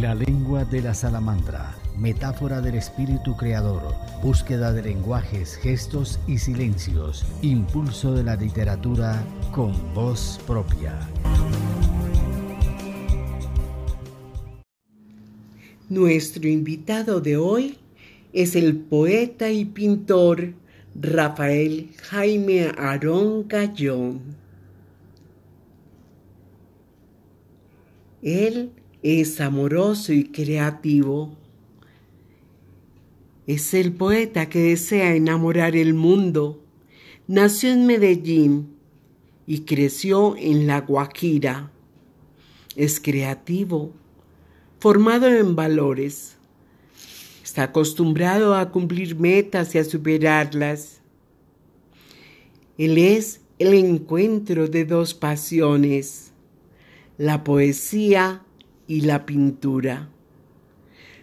La lengua de la salamandra, metáfora del espíritu creador, búsqueda de lenguajes, gestos y silencios, impulso de la literatura con voz propia. Nuestro invitado de hoy es el poeta y pintor Rafael Jaime Arón Gallón. Él es amoroso y creativo. Es el poeta que desea enamorar el mundo. Nació en Medellín y creció en La Guajira. Es creativo formado en valores. Está acostumbrado a cumplir metas y a superarlas. Él es el encuentro de dos pasiones, la poesía y la pintura.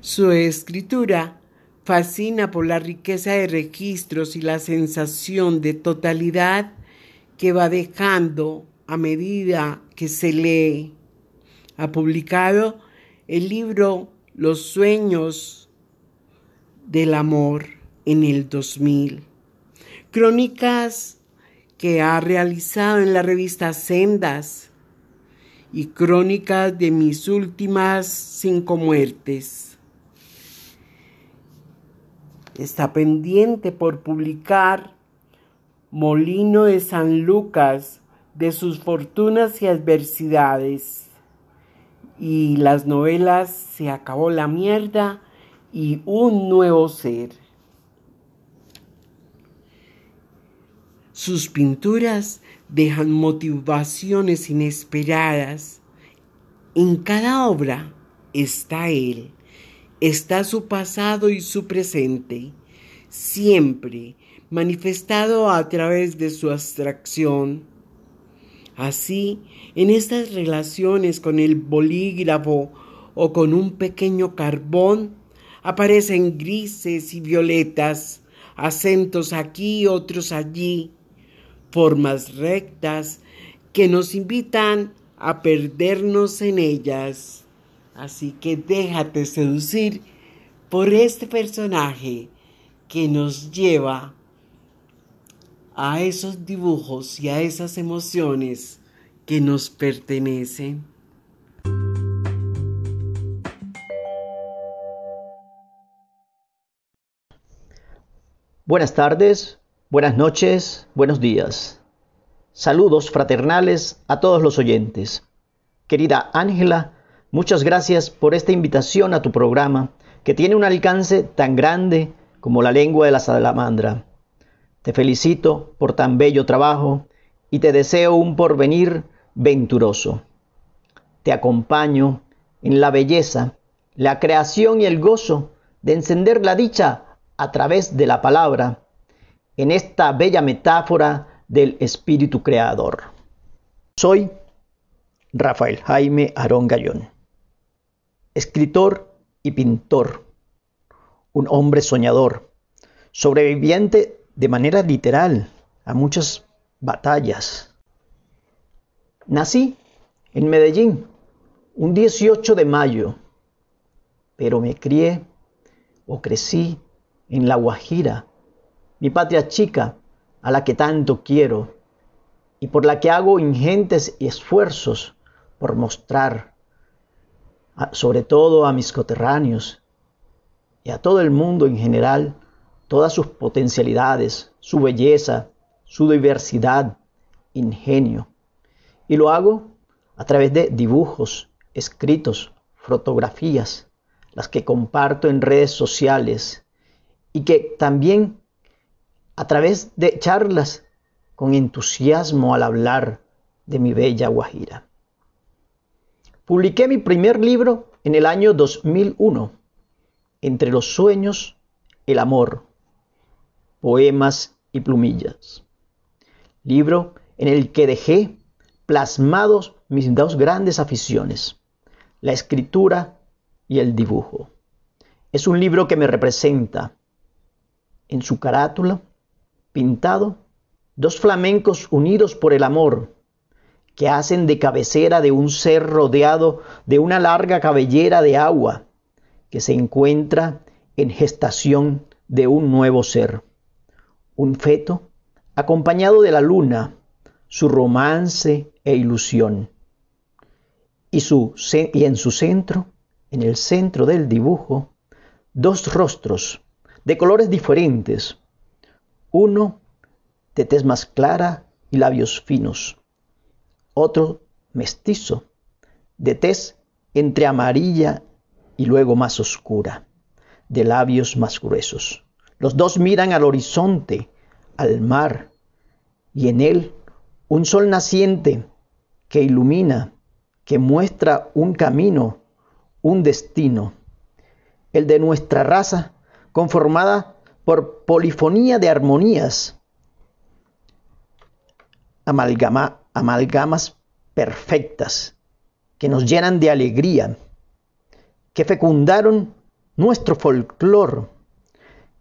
Su escritura fascina por la riqueza de registros y la sensación de totalidad que va dejando a medida que se lee. Ha publicado el libro Los sueños del amor en el 2000. Crónicas que ha realizado en la revista Sendas y crónicas de mis últimas cinco muertes. Está pendiente por publicar Molino de San Lucas de sus fortunas y adversidades y las novelas Se acabó la mierda y Un nuevo ser. Sus pinturas dejan motivaciones inesperadas. En cada obra está él, está su pasado y su presente, siempre manifestado a través de su abstracción. Así, en estas relaciones con el bolígrafo o con un pequeño carbón, aparecen grises y violetas, acentos aquí, otros allí, formas rectas que nos invitan a perdernos en ellas. Así que déjate seducir por este personaje que nos lleva a esos dibujos y a esas emociones que nos pertenecen. Buenas tardes, buenas noches, buenos días. Saludos fraternales a todos los oyentes. Querida Ángela, muchas gracias por esta invitación a tu programa que tiene un alcance tan grande como la lengua de la salamandra. Te felicito por tan bello trabajo y te deseo un porvenir venturoso. Te acompaño en la belleza, la creación y el gozo de encender la dicha a través de la palabra, en esta bella metáfora del Espíritu Creador. Soy Rafael Jaime Arón Gallón, escritor y pintor, un hombre soñador, sobreviviente de manera literal a muchas batallas. Nací en Medellín un 18 de mayo, pero me crié o crecí en La Guajira, mi patria chica a la que tanto quiero y por la que hago ingentes esfuerzos por mostrar, sobre todo a mis coterráneos y a todo el mundo en general, todas sus potencialidades, su belleza, su diversidad, ingenio. Y lo hago a través de dibujos, escritos, fotografías, las que comparto en redes sociales y que también a través de charlas con entusiasmo al hablar de mi bella Guajira. Publiqué mi primer libro en el año 2001, Entre los sueños, el amor, poemas y plumillas. Libro en el que dejé plasmados mis dos grandes aficiones, la escritura y el dibujo. Es un libro que me representa. En su carátula, pintado, dos flamencos unidos por el amor, que hacen de cabecera de un ser rodeado de una larga cabellera de agua que se encuentra en gestación de un nuevo ser, un feto acompañado de la luna, su romance e ilusión. Y, y en su centro, en el centro del dibujo, dos rostros de colores diferentes, uno de tez más clara y labios finos, otro mestizo, de tez entre amarilla y luego más oscura, de labios más gruesos. Los dos miran al horizonte, al mar, y en él un sol naciente que ilumina, que muestra un camino, un destino, el de nuestra raza, conformada por polifonía de armonías, amalgama, amalgamas perfectas que nos llenan de alegría, que fecundaron nuestro folclor,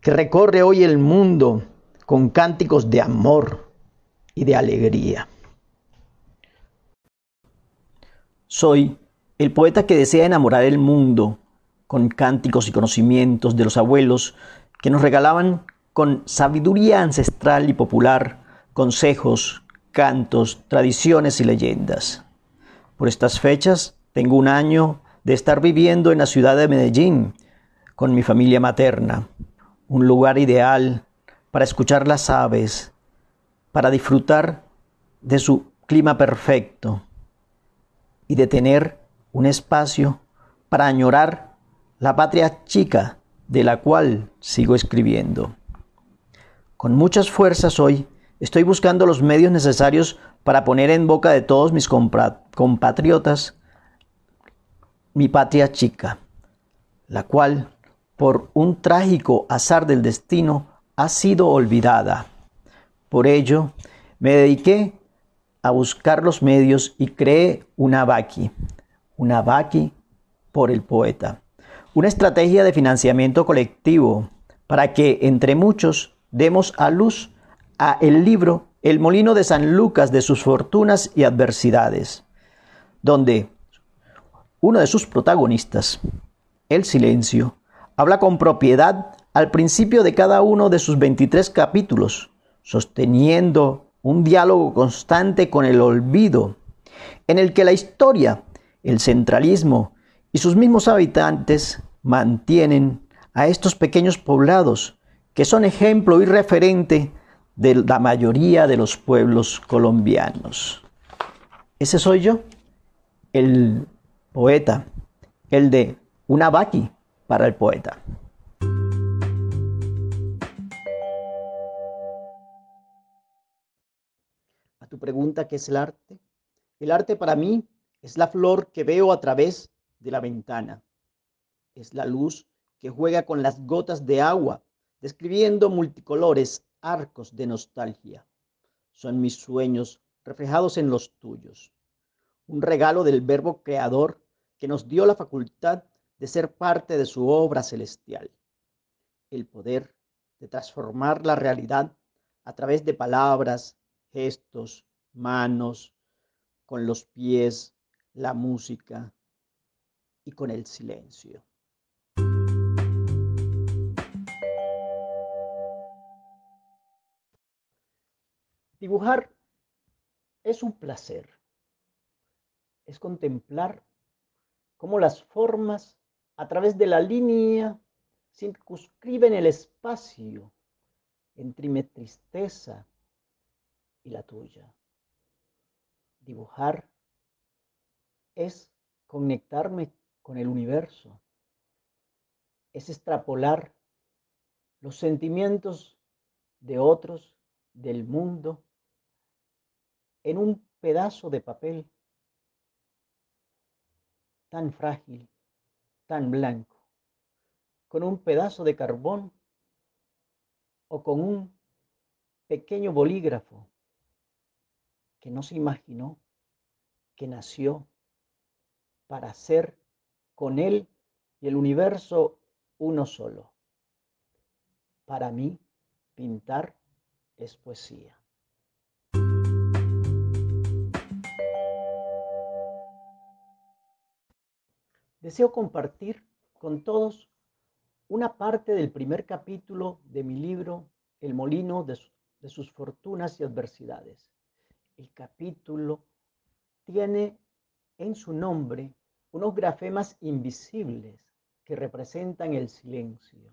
que recorre hoy el mundo con cánticos de amor y de alegría. Soy el poeta que desea enamorar el mundo con cánticos y conocimientos de los abuelos que nos regalaban con sabiduría ancestral y popular consejos, cantos, tradiciones y leyendas. Por estas fechas tengo un año de estar viviendo en la ciudad de Medellín con mi familia materna, un lugar ideal para escuchar las aves, para disfrutar de su clima perfecto y de tener un espacio para añorar la patria chica de la cual sigo escribiendo. Con muchas fuerzas hoy estoy buscando los medios necesarios para poner en boca de todos mis compatriotas mi patria chica, la cual, por un trágico azar del destino, ha sido olvidada. Por ello, me dediqué a buscar los medios y creé una VAQui, una VAQui por el poeta, una estrategia de financiamiento colectivo para que entre muchos demos a luz a el libro El molino de San Lucas de sus fortunas y adversidades, donde uno de sus protagonistas, el silencio, habla con propiedad al principio de cada uno de sus 23 capítulos, sosteniendo un diálogo constante con el olvido, en el que la historia, el centralismo y sus mismos habitantes mantienen a estos pequeños poblados que son ejemplo y referente de la mayoría de los pueblos colombianos. Ese soy yo, el poeta, el de una vaqui para el poeta. A tu pregunta, ¿qué es el arte? El arte para mí es la flor que veo a través de la ventana. Es la luz que juega con las gotas de agua, describiendo multicolores arcos de nostalgia. Son mis sueños reflejados en los tuyos. Un regalo del verbo creador que nos dio la facultad de ser parte de su obra celestial. El poder de transformar la realidad a través de palabras, gestos, manos, con los pies, la música y con el silencio. Dibujar es un placer, es contemplar cómo las formas a través de la línea circunscriben el espacio entre mi tristeza y la tuya. Dibujar es conectarme con el universo, es extrapolar los sentimientos de otros, del mundo, en un pedazo de papel tan frágil, tan blanco, con un pedazo de carbón o con un pequeño bolígrafo que no se imaginó que nació para ser con Él y el universo uno solo. Para mí, pintar es poesía. Deseo compartir con todos una parte del primer capítulo de mi libro El molino de, sus fortunas y adversidades. El capítulo tiene en su nombre unos grafemas invisibles que representan el silencio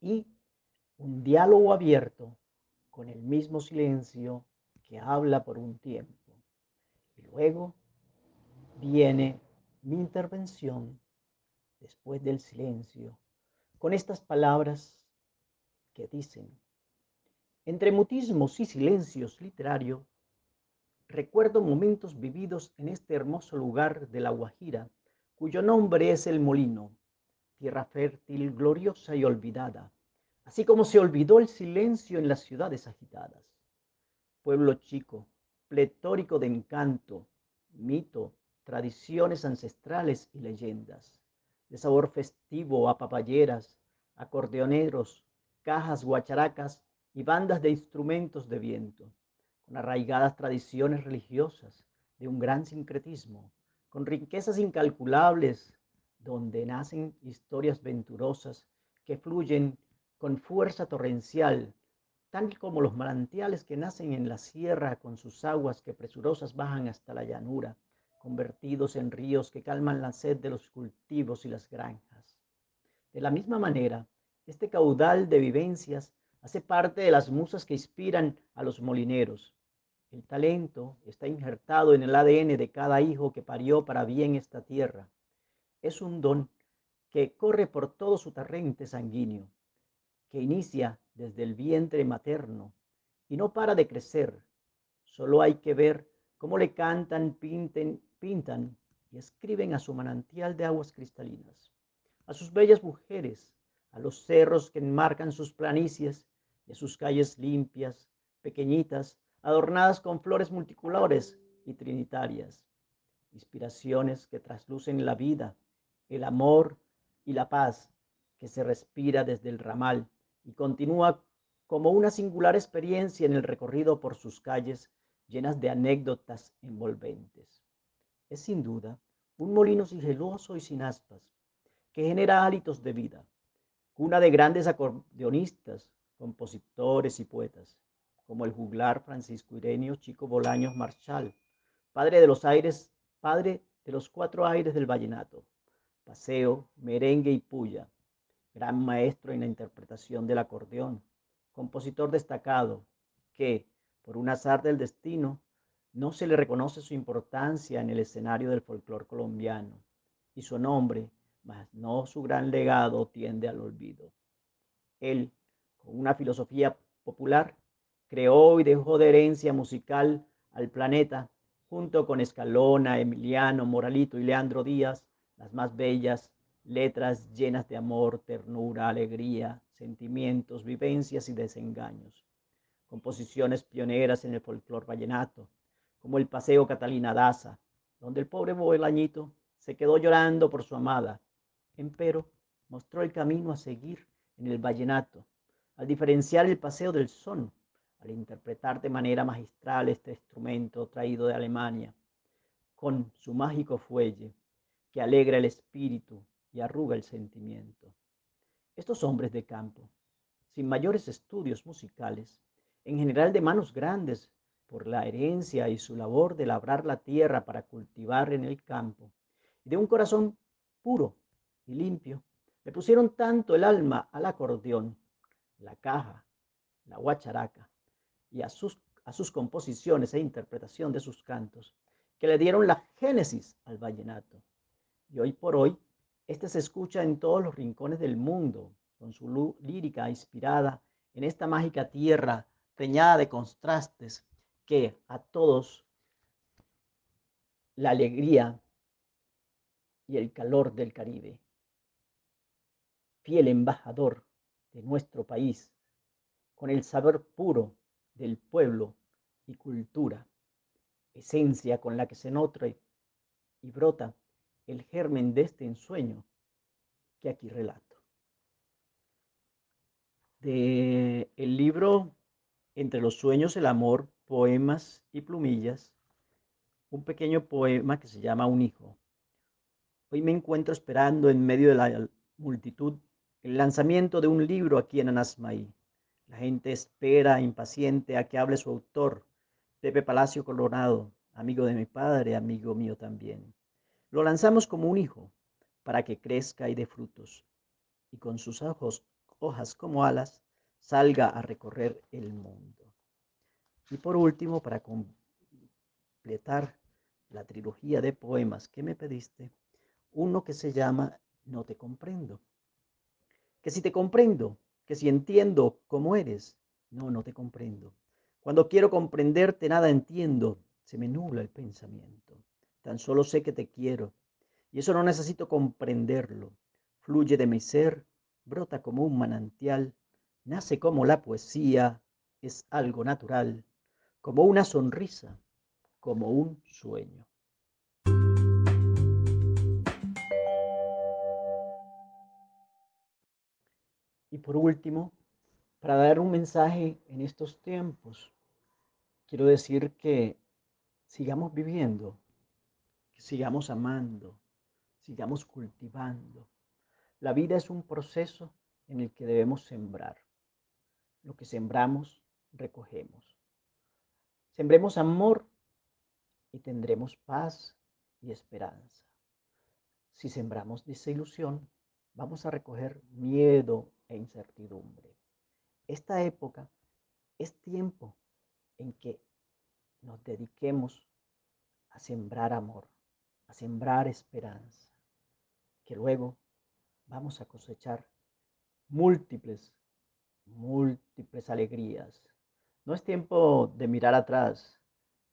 y un diálogo abierto con el mismo silencio que habla por un tiempo. Y luego viene mi intervención después del silencio con estas palabras que dicen, entre mutismos y silencios literarios, recuerdo momentos vividos en este hermoso lugar de La Guajira, cuyo nombre es el Molino, tierra fértil, gloriosa y olvidada, así como se olvidó el silencio en las ciudades agitadas. Pueblo chico, pletórico de encanto, mito, tradiciones ancestrales y leyendas, de sabor festivo a papayeras, acordeoneros, cajas, guacharacas y bandas de instrumentos de viento, con arraigadas tradiciones religiosas de un gran sincretismo, con riquezas incalculables, donde nacen historias venturosas que fluyen con fuerza torrencial, tal como los manantiales que nacen en la sierra con sus aguas que presurosas bajan hasta la llanura, convertidos en ríos que calman la sed de los cultivos y las granjas. De la misma manera, este caudal de vivencias hace parte de las musas que inspiran a los molineros. El talento está injertado en el ADN de cada hijo que parió para bien esta tierra. Es un don que corre por todo su torrente sanguíneo que inicia desde el vientre materno y no para de crecer. Solo hay que ver cómo le cantan, pinten, pintan y escriben a su manantial de aguas cristalinas, a sus bellas mujeres, a los cerros que enmarcan sus planicies y a sus calles limpias, pequeñitas, adornadas con flores multicolores y trinitarias, inspiraciones que traslucen la vida, el amor y la paz que se respira desde el ramal y continúa como una singular experiencia en el recorrido por sus calles llenas de anécdotas envolventes. Es sin duda un molino sigiloso y sin aspas, que genera hálitos de vida, cuna de grandes acordeonistas, compositores y poetas, como el juglar Francisco Irenio Chico Bolaños Marchal, padre de los aires, padre de los cuatro aires del vallenato, paseo, merengue y puya, gran maestro en la interpretación del acordeón, compositor destacado, que, por un azar del destino, no se le reconoce su importancia en el escenario del folclore colombiano, y su nombre, mas no su gran legado, tiende al olvido. Él, con una filosofía popular, creó y dejó de herencia musical al planeta, junto con Escalona, Emiliano, Moralito y Leandro Díaz, las más bellas letras llenas de amor, ternura, alegría, sentimientos, vivencias y desengaños. Composiciones pioneras en el folclor vallenato, como el Paseo Catalina Daza, donde el pobre Bolañito se quedó llorando por su amada, empero mostró el camino a seguir en el vallenato, al diferenciar el paseo del son, interpretar de manera magistral este instrumento traído de Alemania, con su mágico fuelle que alegra el espíritu y arruga el sentimiento. Estos hombres de campo, sin mayores estudios musicales, en general de manos grandes por la herencia y su labor de labrar la tierra para cultivar en el campo, y de un corazón puro y limpio, le pusieron tanto el alma al acordeón, la caja, la guacharaca y a sus, a sus composiciones e interpretación de sus cantos, que le dieron la génesis al vallenato. Y hoy por hoy este se escucha en todos los rincones del mundo, con su lírica inspirada en esta mágica tierra preñada de contrastes que a todos la alegría y el calor del Caribe. Fiel embajador de nuestro país, con el saber puro del pueblo y cultura, esencia con la que se nutre y brota el germen de este ensueño que aquí relato. De el libro Entre los sueños, el amor, poemas y plumillas, un pequeño poema que se llama Un hijo. Hoy me encuentro esperando en medio de la multitud el lanzamiento de un libro aquí en Anasmaí. La gente espera impaciente a que hable su autor, Pepe Palacio Colorado, amigo de mi padre, amigo mío también. Lo lanzamos como un hijo para que crezca y dé frutos, y con sus ojos, hojas como alas, salga a recorrer el mundo. Y por último, para completar la trilogía de poemas que me pediste, uno que se llama No te comprendo. Que si te comprendo, que si entiendo cómo eres, no, no te comprendo. Cuando quiero comprenderte, nada entiendo, se me nubla el pensamiento. Tan solo sé que te quiero, y eso no necesito comprenderlo. Fluye de mi ser, brota como un manantial, nace como la poesía, es algo natural, como una sonrisa, como un sueño. Y por último, para dar un mensaje en estos tiempos, quiero decir que sigamos viviendo, sigamos amando, sigamos cultivando. La vida es un proceso en el que debemos sembrar. Lo que sembramos, recogemos. Sembremos amor y tendremos paz y esperanza. Si sembramos desilusión, vamos a recoger miedo e incertidumbre. Esta época es tiempo en que nos dediquemos a sembrar amor, a sembrar esperanza, que luego vamos a cosechar múltiples, múltiples alegrías. No es tiempo de mirar atrás,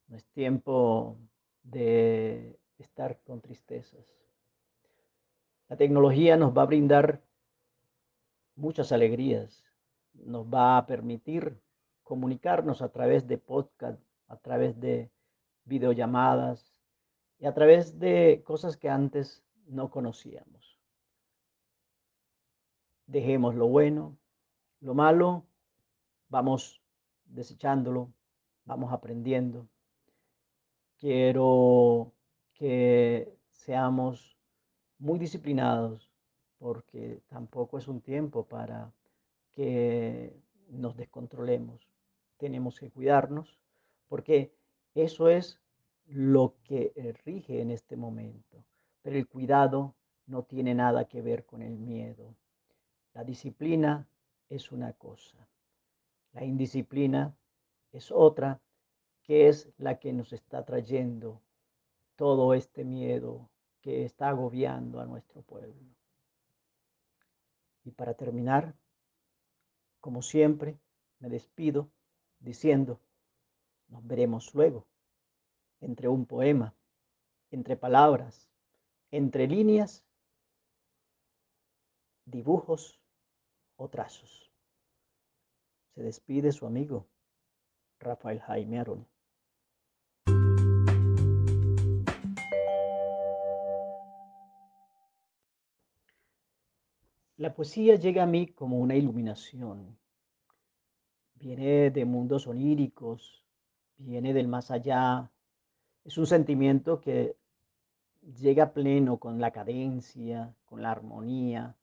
no es tiempo de estar con tristezas. La tecnología nos va a brindar muchas alegrías. Nos va a permitir comunicarnos a través de podcast, a través de videollamadas y a través de cosas que antes no conocíamos. Dejemos lo bueno, lo malo, vamos desechándolo, vamos aprendiendo. Quiero que seamos muy disciplinados porque tampoco es un tiempo para que nos descontrolemos. Tenemos que cuidarnos, porque eso es lo que rige en este momento. Pero el cuidado no tiene nada que ver con el miedo. La disciplina es una cosa. La indisciplina es otra, que es la que nos está trayendo todo este miedo que está agobiando a nuestro pueblo. Y para terminar, como siempre, me despido diciendo, nos veremos luego, entre un poema, entre palabras, entre líneas, dibujos o trazos. Se despide su amigo Rafael Jaime Arón. La poesía llega a mí como una iluminación. Viene de mundos oníricos, viene del más allá. Es un sentimiento que llega pleno con la cadencia, con la armonía.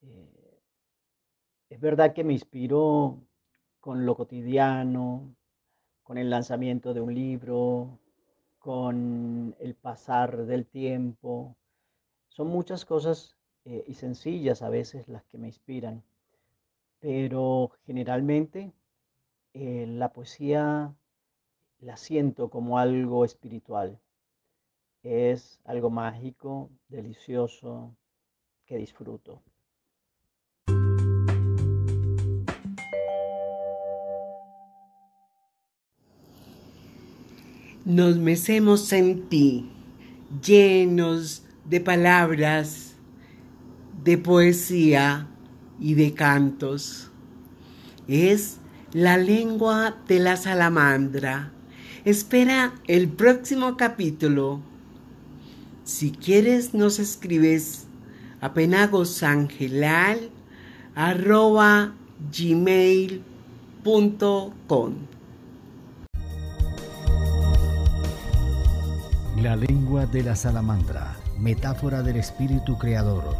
Eh, es verdad que me inspiró con lo cotidiano, con el lanzamiento de un libro, con el pasar del tiempo. Son muchas cosas eh, y sencillas a veces las que me inspiran, pero generalmente eh, la poesía la siento como algo espiritual. Es algo mágico, delicioso, que disfruto. Nos mecemos en ti, llenos de palabras de poesía y de cantos. Es la lengua de la salamandra. Espera el próximo capítulo. Si quieres nos escribes a penagosangelal.gmail.com La lengua de la salamandra metáfora del espíritu creador,